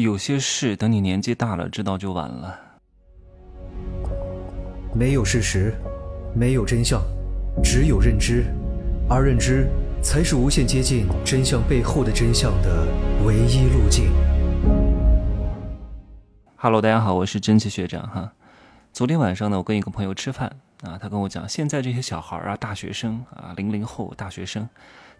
有些事等你年纪大了知道就晚了。没有事实，没有真相，只有认知，而认知才是无限接近真相背后的真相的唯一路径。Hello，大家好，我是真奇学长哈。昨天晚上呢，我跟一个朋友吃饭啊，他跟我讲，现在这些小孩啊，大学生啊，零零后大学生，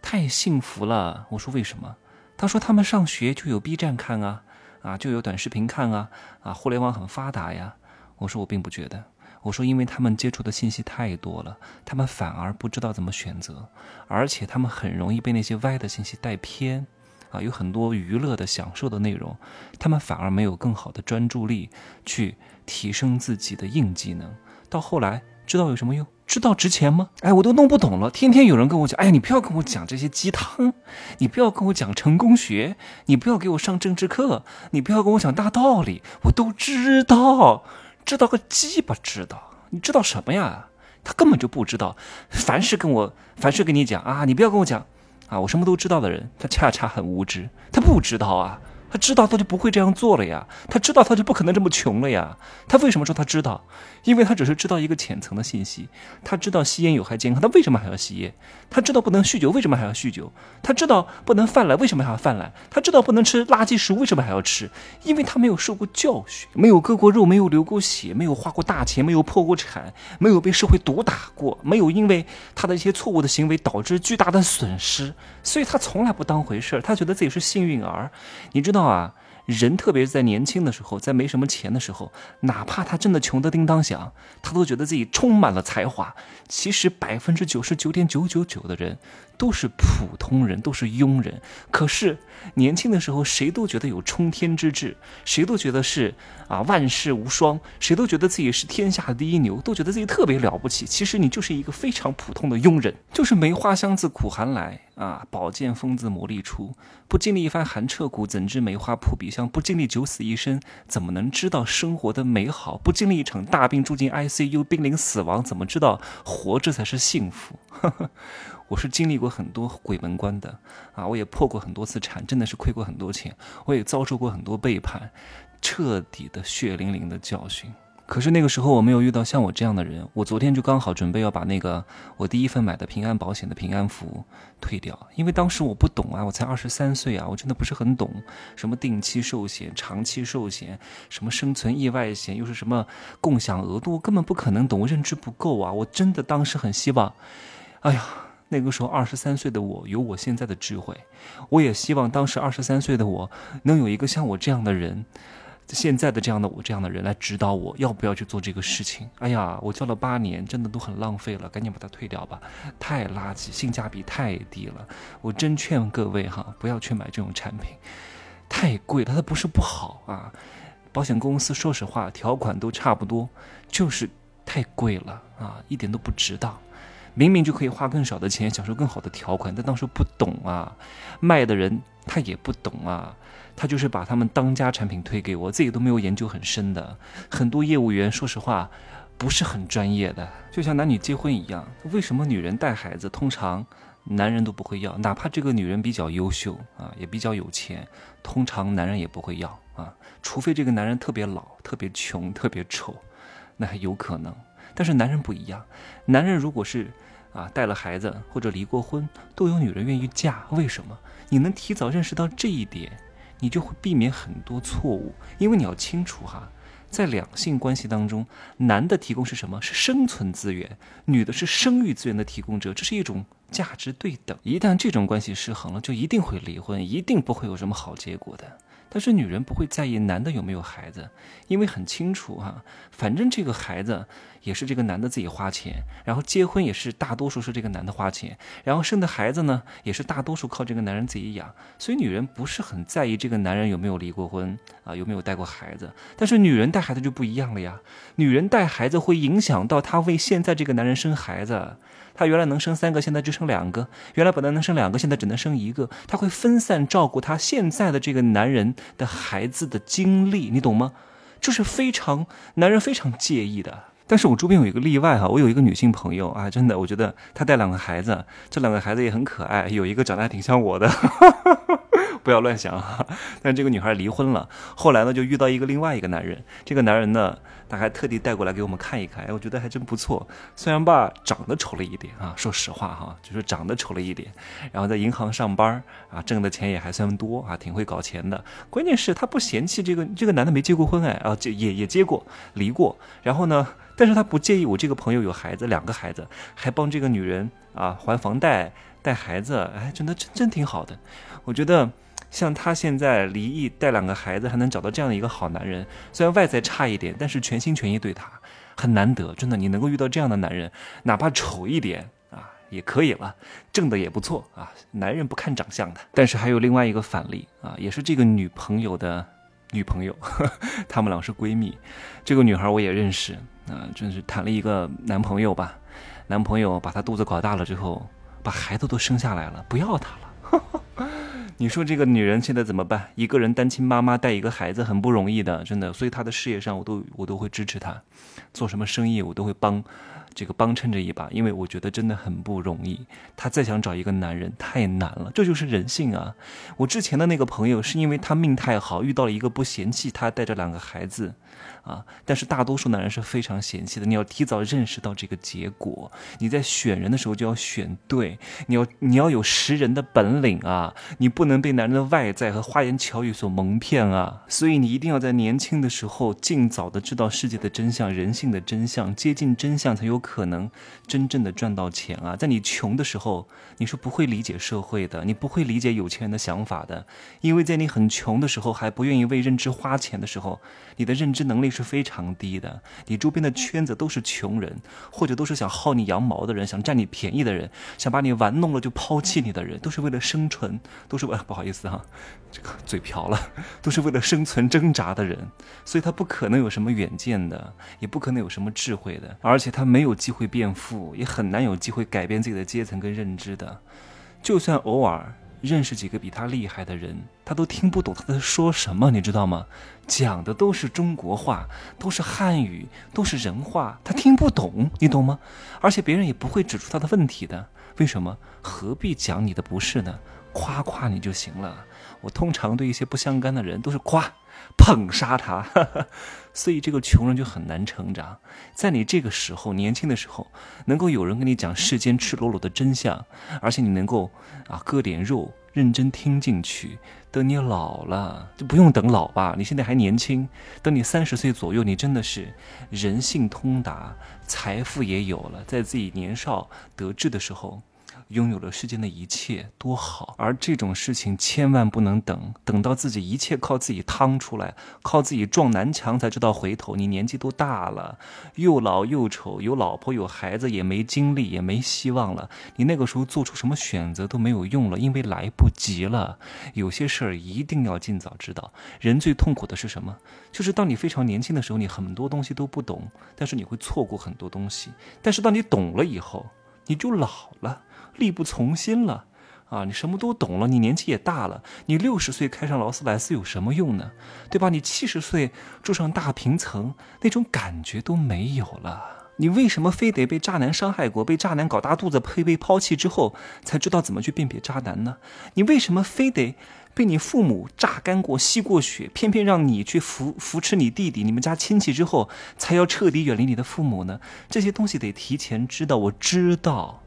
太幸福了。我说为什么？他说他们上学就有 B 站看啊。啊，就有短视频看啊，啊，互联网很发达呀。我说我并不觉得，我说因为他们接触的信息太多了，他们反而不知道怎么选择，而且他们很容易被那些歪的信息带偏，啊，有很多娱乐的享受的内容，他们反而没有更好的专注力去提升自己的硬技能，到后来知道有什么用？知道值钱吗？哎，我都弄不懂了。天天有人跟我讲，哎呀，你不要跟我讲这些鸡汤，你不要跟我讲成功学，你不要给我上政治课，你不要跟我讲大道理，我都知道，知道个鸡巴知道？你知道什么呀？他根本就不知道。凡是跟我，凡是跟你讲啊，你不要跟我讲啊，我什么都知道的人，他恰恰很无知，他不知道啊。他知道他就不会这样做了呀，他知道他就不可能这么穷了呀。他为什么说他知道？因为他只是知道一个浅层的信息。他知道吸烟有害健康，他为什么还要吸烟？他知道不能酗酒，为什么还要酗酒？他知道不能犯懒，为什么还要犯懒？他知道不能吃垃圾食物，为什么还要吃？因为他没有受过教训，没有割过肉，没有流过血，没有花过大钱，没有破过产，没有被社会毒打过，没有因为他的一些错误的行为导致巨大的损失，所以他从来不当回事儿。他觉得自己是幸运儿，你知道。啊，人特别是在年轻的时候，在没什么钱的时候，哪怕他真的穷得叮当响，他都觉得自己充满了才华。其实百分之九十九点九九九的人。都是普通人，都是庸人。可是年轻的时候，谁都觉得有冲天之志，谁都觉得是啊万世无双，谁都觉得自己是天下第一牛，都觉得自己特别了不起。其实你就是一个非常普通的庸人，就是梅花香自苦寒来啊，宝剑锋自磨砺出。不经历一番寒彻骨，怎知梅花扑鼻香？不经历九死一生，怎么能知道生活的美好？不经历一场大病住进 ICU，濒临死亡，怎么知道活着才是幸福？我是经历过很多鬼门关的啊，我也破过很多次产，真的是亏过很多钱，我也遭受过很多背叛，彻底的血淋淋的教训。可是那个时候我没有遇到像我这样的人，我昨天就刚好准备要把那个我第一份买的平安保险的平安符退掉，因为当时我不懂啊，我才二十三岁啊，我真的不是很懂什么定期寿险、长期寿险，什么生存意外险，又是什么共享额度，根本不可能懂，我认知不够啊，我真的当时很希望，哎呀。那个时候二十三岁的我有我现在的智慧，我也希望当时二十三岁的我能有一个像我这样的人，现在的这样的我这样的人来指导我要不要去做这个事情。哎呀，我交了八年，真的都很浪费了，赶紧把它退掉吧，太垃圾，性价比太低了。我真劝各位哈，不要去买这种产品，太贵了。它不是不好啊，保险公司说实话条款都差不多，就是太贵了啊，一点都不值当。明明就可以花更少的钱享受更好的条款，但当时不懂啊，卖的人他也不懂啊，他就是把他们当家产品推给我，自己都没有研究很深的。很多业务员说实话不是很专业的，就像男女结婚一样，为什么女人带孩子通常男人都不会要？哪怕这个女人比较优秀啊，也比较有钱，通常男人也不会要啊，除非这个男人特别老、特别穷、特别丑，那还有可能。但是男人不一样，男人如果是啊带了孩子或者离过婚，都有女人愿意嫁。为什么？你能提早认识到这一点，你就会避免很多错误。因为你要清楚哈，在两性关系当中，男的提供是什么？是生存资源，女的是生育资源的提供者，这是一种价值对等。一旦这种关系失衡了，就一定会离婚，一定不会有什么好结果的。但是女人不会在意男的有没有孩子，因为很清楚哈，反正这个孩子也是这个男的自己花钱，然后结婚也是大多数是这个男的花钱，然后生的孩子呢也是大多数靠这个男人自己养，所以女人不是很在意这个男人有没有离过婚啊，有没有带过孩子。但是女人带孩子就不一样了呀，女人带孩子会影响到她为现在这个男人生孩子。她原来能生三个，现在就生两个；原来本来能生两个，现在只能生一个。她会分散照顾她现在的这个男人的孩子的经历，你懂吗？就是非常男人非常介意的。但是我周边有一个例外哈，我有一个女性朋友啊，真的，我觉得她带两个孩子，这两个孩子也很可爱，有一个长得还挺像我的。不要乱想啊。但这个女孩离婚了，后来呢就遇到一个另外一个男人，这个男人呢，他还特地带过来给我们看一看，哎，我觉得还真不错。虽然吧长得丑了一点啊，说实话哈，就是长得丑了一点，然后在银行上班啊，挣的钱也还算多啊，挺会搞钱的。关键是他不嫌弃这个这个男的没结过婚哎啊，这也也结过离过，然后呢，但是他不介意我这个朋友有孩子，两个孩子，还帮这个女人啊还房贷。带孩子，哎，真的真真挺好的。我觉得像他现在离异带两个孩子，还能找到这样的一个好男人，虽然外在差一点，但是全心全意对他，很难得。真的，你能够遇到这样的男人，哪怕丑一点啊，也可以了，挣的也不错啊。男人不看长相的。但是还有另外一个反例啊，也是这个女朋友的女朋友，她们俩是闺蜜。这个女孩我也认识啊，就是谈了一个男朋友吧，男朋友把她肚子搞大了之后。把孩子都生下来了，不要她了。你说这个女人现在怎么办？一个人单亲妈妈带一个孩子很不容易的，真的。所以她的事业上，我都我都会支持她，做什么生意我都会帮。这个帮衬着一把，因为我觉得真的很不容易。她再想找一个男人太难了，这就是人性啊！我之前的那个朋友是因为她命太好，遇到了一个不嫌弃她带着两个孩子，啊！但是大多数男人是非常嫌弃的。你要提早认识到这个结果，你在选人的时候就要选对。你要你要有识人的本领啊！你不能被男人的外在和花言巧语所蒙骗啊！所以你一定要在年轻的时候尽早的知道世界的真相、人性的真相，接近真相才有。可能真正的赚到钱啊，在你穷的时候，你是不会理解社会的，你不会理解有钱人的想法的，因为在你很穷的时候，还不愿意为认知花钱的时候，你的认知能力是非常低的，你周边的圈子都是穷人，或者都是想薅你羊毛的人，想占你便宜的人，想把你玩弄了就抛弃你的人，都是为了生存，都是为 不好意思哈，这个嘴瓢了，都是为了生存挣扎的人，所以他不可能有什么远见的，也不可能有什么智慧的，而且他没有。有机会变富，也很难有机会改变自己的阶层跟认知的。就算偶尔认识几个比他厉害的人，他都听不懂他在说什么，你知道吗？讲的都是中国话，都是汉语，都是人话，他听不懂，你懂吗？而且别人也不会指出他的问题的。为什么？何必讲你的不是呢？夸夸你就行了。我通常对一些不相干的人都是夸。捧杀他，所以这个穷人就很难成长。在你这个时候，年轻的时候，能够有人跟你讲世间赤裸裸的真相，而且你能够啊割点肉，认真听进去。等你老了，就不用等老吧，你现在还年轻。等你三十岁左右，你真的是人性通达，财富也有了，在自己年少得志的时候。拥有了世间的一切多好，而这种事情千万不能等，等到自己一切靠自己趟出来，靠自己撞南墙才知道回头。你年纪都大了，又老又丑，有老婆有孩子，也没精力，也没希望了。你那个时候做出什么选择都没有用了，因为来不及了。有些事儿一定要尽早知道。人最痛苦的是什么？就是当你非常年轻的时候，你很多东西都不懂，但是你会错过很多东西。但是当你懂了以后，你就老了。力不从心了，啊，你什么都懂了，你年纪也大了，你六十岁开上劳斯莱斯有什么用呢？对吧？你七十岁住上大平层，那种感觉都没有了。你为什么非得被渣男伤害过，被渣男搞大肚子，被被抛弃之后，才知道怎么去辨别渣男呢？你为什么非得被你父母榨干过、吸过血，偏偏让你去扶扶持你弟弟、你们家亲戚之后，才要彻底远离你的父母呢？这些东西得提前知道，我知道。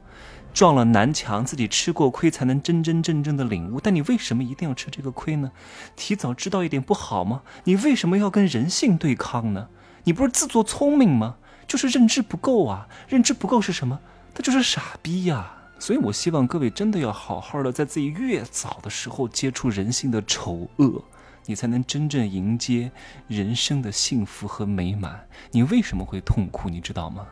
撞了南墙，自己吃过亏才能真真正正的领悟。但你为什么一定要吃这个亏呢？提早知道一点不好吗？你为什么要跟人性对抗呢？你不是自作聪明吗？就是认知不够啊！认知不够是什么？他就是傻逼呀！所以我希望各位真的要好好的，在自己越早的时候接触人性的丑恶，你才能真正迎接人生的幸福和美满。你为什么会痛苦？你知道吗？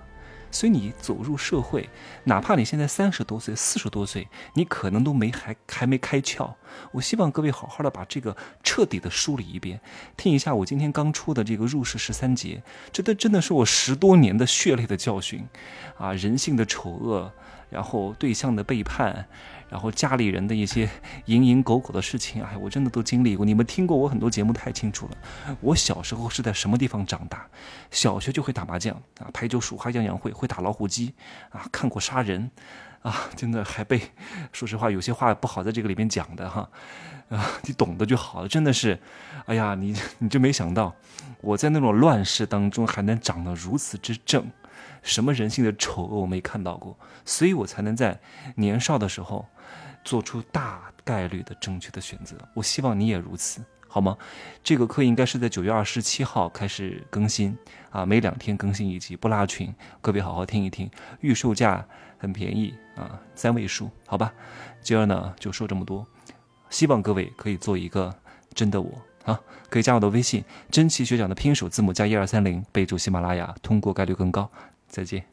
所以你走入社会，哪怕你现在三十多岁、四十多岁，你可能都没还还没开窍。我希望各位好好的把这个彻底的梳理一遍，听一下我今天刚出的这个入世十三节，这都真的是我十多年的血泪的教训，啊，人性的丑恶，然后对象的背叛。然后家里人的一些蝇营狗苟的事情，哎，我真的都经历过。你们听过我很多节目太清楚了。我小时候是在什么地方长大？小学就会打麻将啊，排球、数花、样样会，会打老虎机啊，看过杀人，啊，真的还被，说实话，有些话不好在这个里面讲的哈，啊，你懂得就好了。真的是，哎呀，你你就没想到，我在那种乱世当中还能长得如此之正，什么人性的丑恶我没看到过，所以我才能在年少的时候做出大概率的正确的选择。我希望你也如此。好吗？这个课应该是在九月二十七号开始更新啊，每两天更新一集，不拉群，各位好好听一听，预售价很便宜啊，三位数，好吧。今儿呢就说这么多，希望各位可以做一个真的我啊，可以加我的微信，真奇学长的拼手字母加一二三零，备注喜马拉雅，通过概率更高。再见。